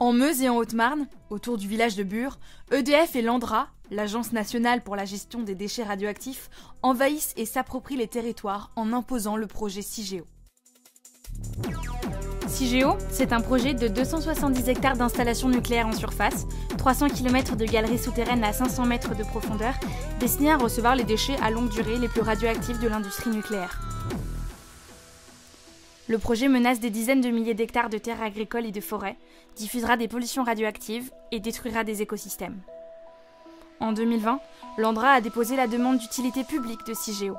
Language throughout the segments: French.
En Meuse et en Haute-Marne, autour du village de Bure, EDF et l'ANDRA, l'Agence nationale pour la gestion des déchets radioactifs, envahissent et s'approprient les territoires en imposant le projet CIGEO. CIGEO, c'est un projet de 270 hectares d'installations nucléaires en surface, 300 km de galeries souterraines à 500 mètres de profondeur, destinées à recevoir les déchets à longue durée les plus radioactifs de l'industrie nucléaire. Le projet menace des dizaines de milliers d'hectares de terres agricoles et de forêts, diffusera des pollutions radioactives et détruira des écosystèmes. En 2020, l'Andra a déposé la demande d'utilité publique de CIGEO.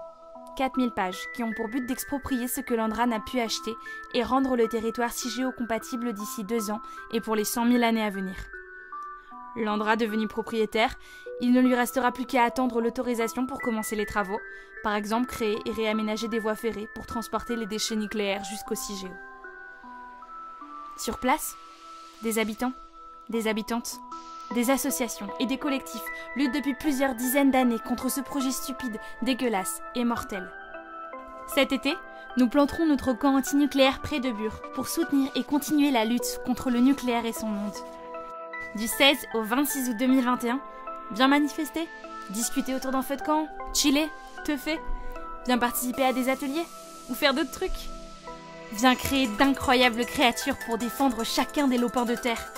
4000 pages qui ont pour but d'exproprier ce que l'Andra n'a pu acheter et rendre le territoire CIGEO compatible d'ici deux ans et pour les 100 000 années à venir. L'Andra devenu propriétaire, il ne lui restera plus qu'à attendre l'autorisation pour commencer les travaux, par exemple créer et réaménager des voies ferrées pour transporter les déchets nucléaires jusqu'au CIGEO. Sur place, des habitants, des habitantes, des associations et des collectifs luttent depuis plusieurs dizaines d'années contre ce projet stupide, dégueulasse et mortel. Cet été, nous planterons notre camp antinucléaire près de Bure pour soutenir et continuer la lutte contre le nucléaire et son monde. Du 16 au 26 août 2021, viens manifester, discuter autour d'un feu de camp, chiller, teuffer, viens participer à des ateliers ou faire d'autres trucs. Viens créer d'incroyables créatures pour défendre chacun des lopins de terre.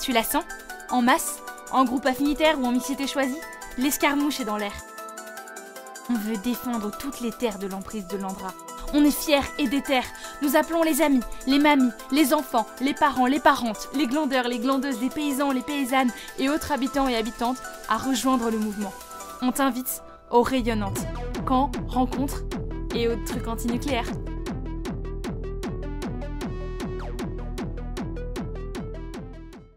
Tu la sens? En masse En groupe affinitaire ou en mixité choisie L'escarmouche est dans l'air. On veut défendre toutes les terres de l'emprise de l'Andra. On est fiers et déter. Nous appelons les amis, les mamies, les enfants, les parents, les parentes, les glandeurs, les glandeuses, les paysans, les paysannes et autres habitants et habitantes à rejoindre le mouvement. On t'invite aux rayonnantes, camps, rencontres et autres trucs antinucléaires.